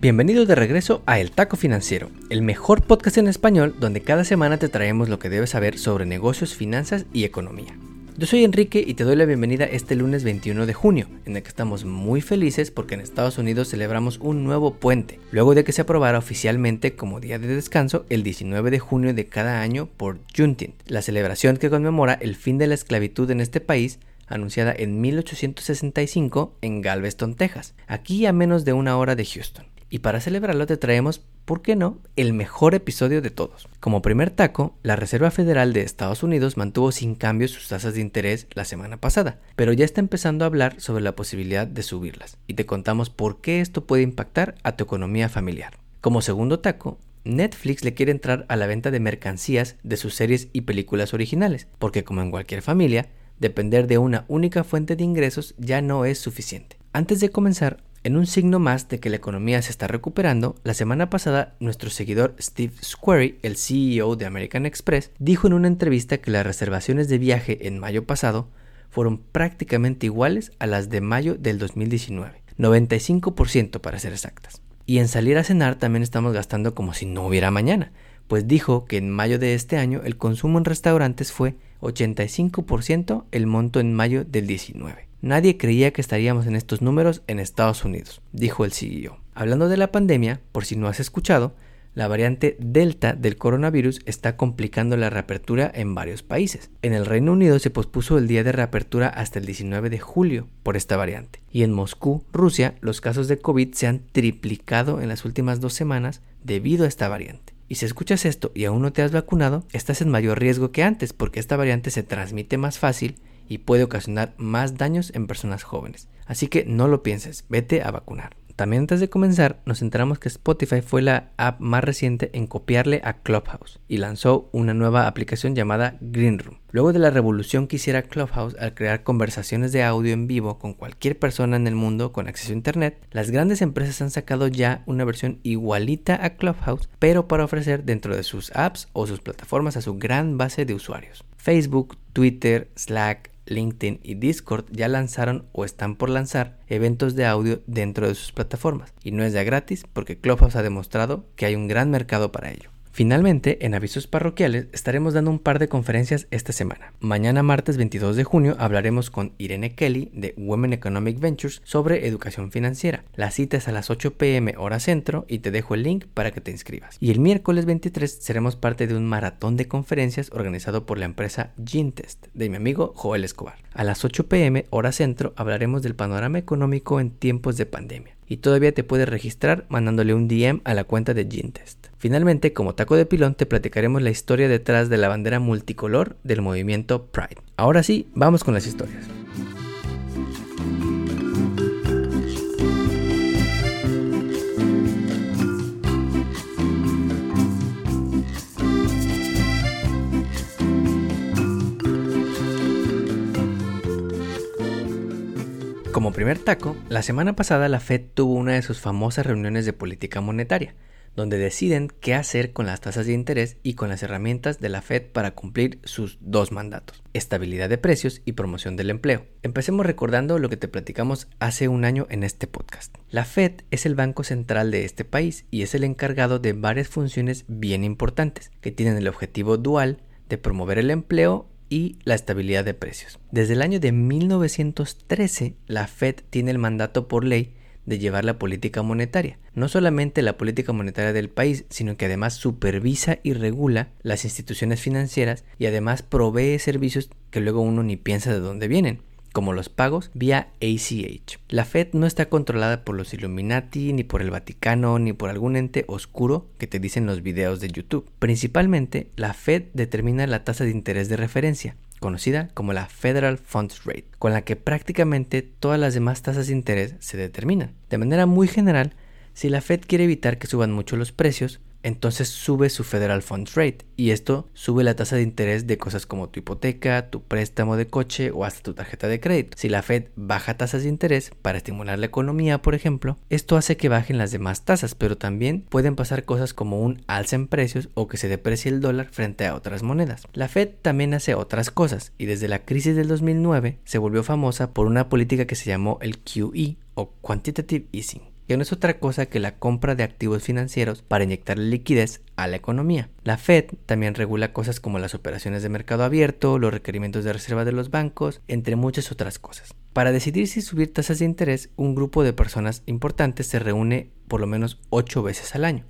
Bienvenido de regreso a El Taco Financiero, el mejor podcast en español donde cada semana te traemos lo que debes saber sobre negocios, finanzas y economía. Yo soy Enrique y te doy la bienvenida este lunes 21 de junio, en el que estamos muy felices porque en Estados Unidos celebramos un nuevo puente, luego de que se aprobara oficialmente como día de descanso el 19 de junio de cada año por Juneteenth, la celebración que conmemora el fin de la esclavitud en este país anunciada en 1865 en Galveston, Texas, aquí a menos de una hora de Houston. Y para celebrarlo te traemos, ¿por qué no?, el mejor episodio de todos. Como primer taco, la Reserva Federal de Estados Unidos mantuvo sin cambio sus tasas de interés la semana pasada, pero ya está empezando a hablar sobre la posibilidad de subirlas, y te contamos por qué esto puede impactar a tu economía familiar. Como segundo taco, Netflix le quiere entrar a la venta de mercancías de sus series y películas originales, porque como en cualquier familia, depender de una única fuente de ingresos ya no es suficiente. Antes de comenzar, en un signo más de que la economía se está recuperando, la semana pasada nuestro seguidor Steve Squarey, el CEO de American Express, dijo en una entrevista que las reservaciones de viaje en mayo pasado fueron prácticamente iguales a las de mayo del 2019, 95% para ser exactas. Y en salir a cenar también estamos gastando como si no hubiera mañana, pues dijo que en mayo de este año el consumo en restaurantes fue 85% el monto en mayo del 19. Nadie creía que estaríamos en estos números en Estados Unidos, dijo el CEO. Hablando de la pandemia, por si no has escuchado, la variante Delta del coronavirus está complicando la reapertura en varios países. En el Reino Unido se pospuso el día de reapertura hasta el 19 de julio por esta variante. Y en Moscú, Rusia, los casos de COVID se han triplicado en las últimas dos semanas debido a esta variante. Y si escuchas esto y aún no te has vacunado, estás en mayor riesgo que antes porque esta variante se transmite más fácil y puede ocasionar más daños en personas jóvenes. Así que no lo pienses, vete a vacunar. También antes de comenzar, nos enteramos que Spotify fue la app más reciente en copiarle a Clubhouse y lanzó una nueva aplicación llamada Green Room. Luego de la revolución que hiciera Clubhouse al crear conversaciones de audio en vivo con cualquier persona en el mundo con acceso a Internet, las grandes empresas han sacado ya una versión igualita a Clubhouse, pero para ofrecer dentro de sus apps o sus plataformas a su gran base de usuarios. Facebook, Twitter, Slack, LinkedIn y Discord ya lanzaron o están por lanzar eventos de audio dentro de sus plataformas. Y no es ya gratis porque Clubhouse ha demostrado que hay un gran mercado para ello. Finalmente, en avisos parroquiales estaremos dando un par de conferencias esta semana. Mañana martes 22 de junio hablaremos con Irene Kelly de Women Economic Ventures sobre educación financiera. La cita es a las 8 pm hora centro y te dejo el link para que te inscribas. Y el miércoles 23 seremos parte de un maratón de conferencias organizado por la empresa Gintest de mi amigo Joel Escobar. A las 8 pm hora centro hablaremos del panorama económico en tiempos de pandemia y todavía te puedes registrar mandándole un DM a la cuenta de Gintest. Finalmente, como taco de pilón, te platicaremos la historia detrás de la bandera multicolor del movimiento Pride. Ahora sí, vamos con las historias. Como primer taco, la semana pasada la Fed tuvo una de sus famosas reuniones de política monetaria, donde deciden qué hacer con las tasas de interés y con las herramientas de la Fed para cumplir sus dos mandatos, estabilidad de precios y promoción del empleo. Empecemos recordando lo que te platicamos hace un año en este podcast. La Fed es el banco central de este país y es el encargado de varias funciones bien importantes, que tienen el objetivo dual de promover el empleo y la estabilidad de precios. Desde el año de 1913, la Fed tiene el mandato por ley de llevar la política monetaria. No solamente la política monetaria del país, sino que además supervisa y regula las instituciones financieras y además provee servicios que luego uno ni piensa de dónde vienen como los pagos vía ACH. La Fed no está controlada por los Illuminati, ni por el Vaticano, ni por algún ente oscuro que te dicen los videos de YouTube. Principalmente, la Fed determina la tasa de interés de referencia, conocida como la Federal Funds Rate, con la que prácticamente todas las demás tasas de interés se determinan. De manera muy general, si la Fed quiere evitar que suban mucho los precios, entonces sube su Federal Funds Rate y esto sube la tasa de interés de cosas como tu hipoteca, tu préstamo de coche o hasta tu tarjeta de crédito. Si la Fed baja tasas de interés para estimular la economía, por ejemplo, esto hace que bajen las demás tasas, pero también pueden pasar cosas como un alza en precios o que se deprecie el dólar frente a otras monedas. La Fed también hace otras cosas y desde la crisis del 2009 se volvió famosa por una política que se llamó el QE o Quantitative Easing que no es otra cosa que la compra de activos financieros para inyectar liquidez a la economía. La Fed también regula cosas como las operaciones de mercado abierto, los requerimientos de reserva de los bancos, entre muchas otras cosas. Para decidir si subir tasas de interés, un grupo de personas importantes se reúne por lo menos 8 veces al año,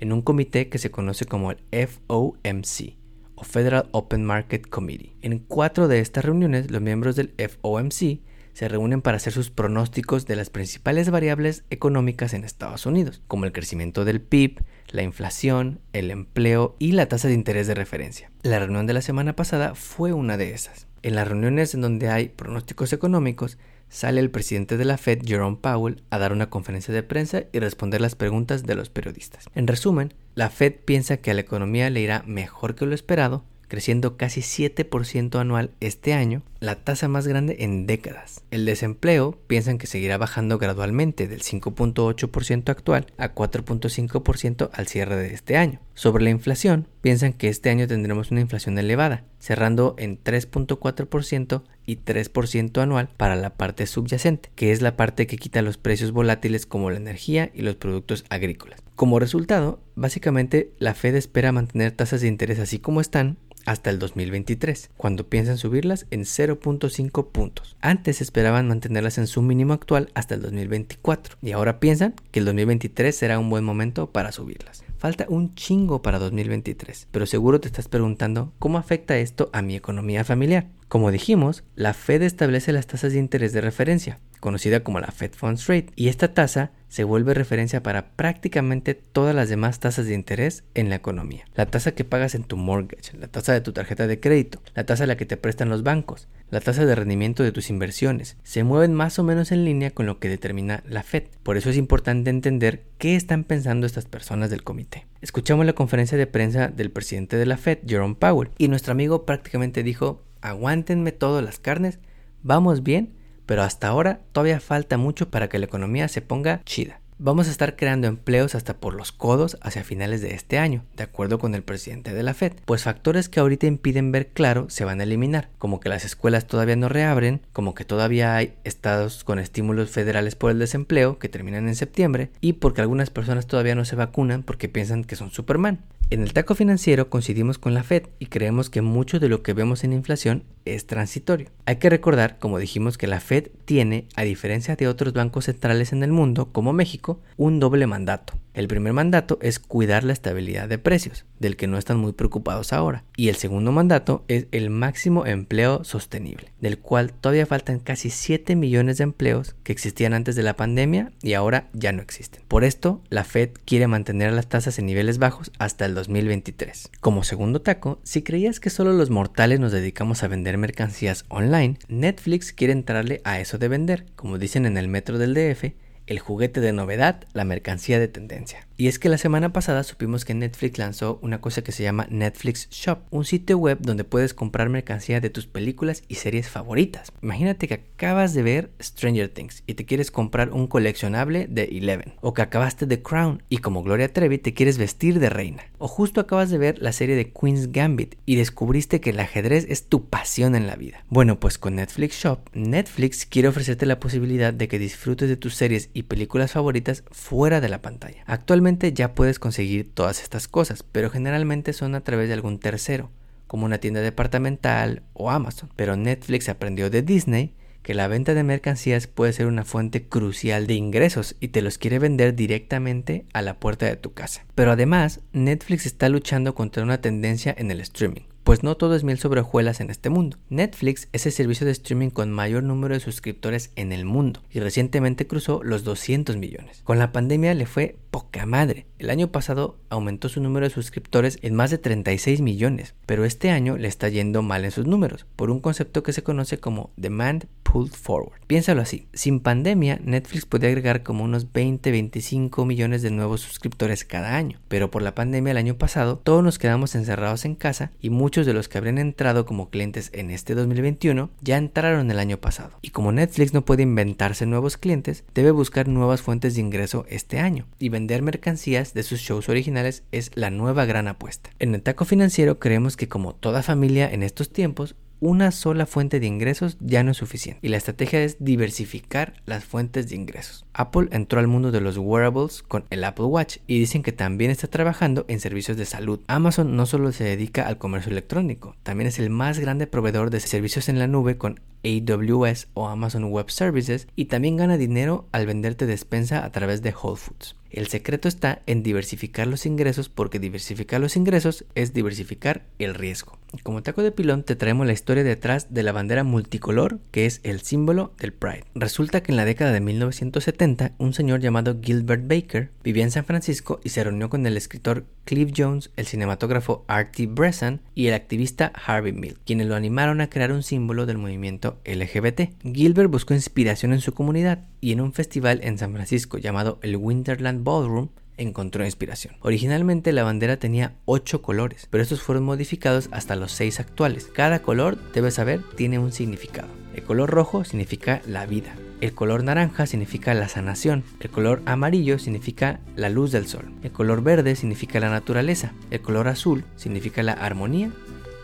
en un comité que se conoce como el FOMC o Federal Open Market Committee. En cuatro de estas reuniones, los miembros del FOMC se reúnen para hacer sus pronósticos de las principales variables económicas en Estados Unidos, como el crecimiento del PIB, la inflación, el empleo y la tasa de interés de referencia. La reunión de la semana pasada fue una de esas. En las reuniones en donde hay pronósticos económicos, sale el presidente de la Fed, Jerome Powell, a dar una conferencia de prensa y responder las preguntas de los periodistas. En resumen, la Fed piensa que a la economía le irá mejor que lo esperado, creciendo casi 7% anual este año, la tasa más grande en décadas. El desempleo piensan que seguirá bajando gradualmente del 5.8% actual a 4.5% al cierre de este año. Sobre la inflación, piensan que este año tendremos una inflación elevada, cerrando en 3.4% y 3% anual para la parte subyacente, que es la parte que quita los precios volátiles como la energía y los productos agrícolas. Como resultado, básicamente la Fed espera mantener tasas de interés así como están hasta el 2023, cuando piensan subirlas en 0.5 puntos. Antes esperaban mantenerlas en su mínimo actual hasta el 2024 y ahora piensan que el 2023 será un buen momento para subirlas. Falta un chingo para 2023, pero seguro te estás preguntando cómo afecta esto a mi economía familiar. Como dijimos, la Fed establece las tasas de interés de referencia, conocida como la Fed Funds Rate, y esta tasa se vuelve referencia para prácticamente todas las demás tasas de interés en la economía. La tasa que pagas en tu mortgage, la tasa de tu tarjeta de crédito, la tasa a la que te prestan los bancos, la tasa de rendimiento de tus inversiones, se mueven más o menos en línea con lo que determina la Fed. Por eso es importante entender qué están pensando estas personas del comité. Escuchamos la conferencia de prensa del presidente de la Fed, Jerome Powell, y nuestro amigo prácticamente dijo, aguántenme todas las carnes, vamos bien, pero hasta ahora todavía falta mucho para que la economía se ponga chida. Vamos a estar creando empleos hasta por los codos hacia finales de este año, de acuerdo con el presidente de la Fed, pues factores que ahorita impiden ver claro se van a eliminar, como que las escuelas todavía no reabren, como que todavía hay estados con estímulos federales por el desempleo que terminan en septiembre, y porque algunas personas todavía no se vacunan porque piensan que son Superman. En el taco financiero coincidimos con la Fed y creemos que mucho de lo que vemos en inflación es transitorio. Hay que recordar, como dijimos, que la Fed tiene, a diferencia de otros bancos centrales en el mundo, como México, un doble mandato. El primer mandato es cuidar la estabilidad de precios, del que no están muy preocupados ahora. Y el segundo mandato es el máximo empleo sostenible, del cual todavía faltan casi 7 millones de empleos que existían antes de la pandemia y ahora ya no existen. Por esto, la Fed quiere mantener las tasas en niveles bajos hasta el 2023. Como segundo taco, si creías que solo los mortales nos dedicamos a vender mercancías online, Netflix quiere entrarle a eso de vender, como dicen en el metro del DF, el juguete de novedad, la mercancía de tendencia. Y es que la semana pasada supimos que Netflix lanzó una cosa que se llama Netflix Shop, un sitio web donde puedes comprar mercancía de tus películas y series favoritas. Imagínate que acabas de ver Stranger Things y te quieres comprar un coleccionable de Eleven, o que acabaste de Crown y como Gloria Trevi te quieres vestir de reina, o justo acabas de ver la serie de Queen's Gambit y descubriste que el ajedrez es tu pasión en la vida. Bueno, pues con Netflix Shop, Netflix quiere ofrecerte la posibilidad de que disfrutes de tus series y películas favoritas fuera de la pantalla. Actualmente ya puedes conseguir todas estas cosas, pero generalmente son a través de algún tercero, como una tienda departamental o Amazon. Pero Netflix aprendió de Disney que la venta de mercancías puede ser una fuente crucial de ingresos y te los quiere vender directamente a la puerta de tu casa. Pero además, Netflix está luchando contra una tendencia en el streaming pues no todo es miel sobre hojuelas en este mundo. Netflix es el servicio de streaming con mayor número de suscriptores en el mundo y recientemente cruzó los 200 millones. Con la pandemia le fue poca madre. El año pasado aumentó su número de suscriptores en más de 36 millones, pero este año le está yendo mal en sus números, por un concepto que se conoce como demand forward. Piénsalo así, sin pandemia Netflix podía agregar como unos 20-25 millones de nuevos suscriptores cada año, pero por la pandemia el año pasado todos nos quedamos encerrados en casa y muchos de los que habrían entrado como clientes en este 2021 ya entraron el año pasado. Y como Netflix no puede inventarse nuevos clientes, debe buscar nuevas fuentes de ingreso este año y vender mercancías de sus shows originales es la nueva gran apuesta. En el taco financiero creemos que como toda familia en estos tiempos, una sola fuente de ingresos ya no es suficiente y la estrategia es diversificar las fuentes de ingresos. Apple entró al mundo de los wearables con el Apple Watch y dicen que también está trabajando en servicios de salud. Amazon no solo se dedica al comercio electrónico, también es el más grande proveedor de servicios en la nube con AWS o Amazon Web Services y también gana dinero al venderte despensa a través de Whole Foods. El secreto está en diversificar los ingresos porque diversificar los ingresos es diversificar el riesgo. Como taco de pilón te traemos la historia detrás de la bandera multicolor que es el símbolo del Pride. Resulta que en la década de 1970 un señor llamado Gilbert Baker vivía en San Francisco y se reunió con el escritor Cliff Jones, el cinematógrafo Artie Bressan y el activista Harvey Milk, quienes lo animaron a crear un símbolo del LGBT. Gilbert buscó inspiración en su comunidad y en un festival en San Francisco llamado el Winterland Ballroom encontró inspiración. Originalmente la bandera tenía 8 colores, pero estos fueron modificados hasta los 6 actuales. Cada color, debes saber, tiene un significado. El color rojo significa la vida. El color naranja significa la sanación. El color amarillo significa la luz del sol. El color verde significa la naturaleza. El color azul significa la armonía.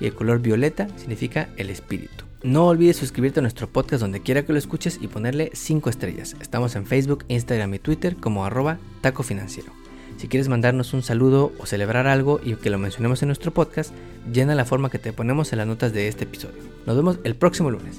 Y el color violeta significa el espíritu. No olvides suscribirte a nuestro podcast donde quiera que lo escuches y ponerle 5 estrellas. Estamos en Facebook, Instagram y Twitter como arroba taco. Si quieres mandarnos un saludo o celebrar algo y que lo mencionemos en nuestro podcast, llena la forma que te ponemos en las notas de este episodio. Nos vemos el próximo lunes.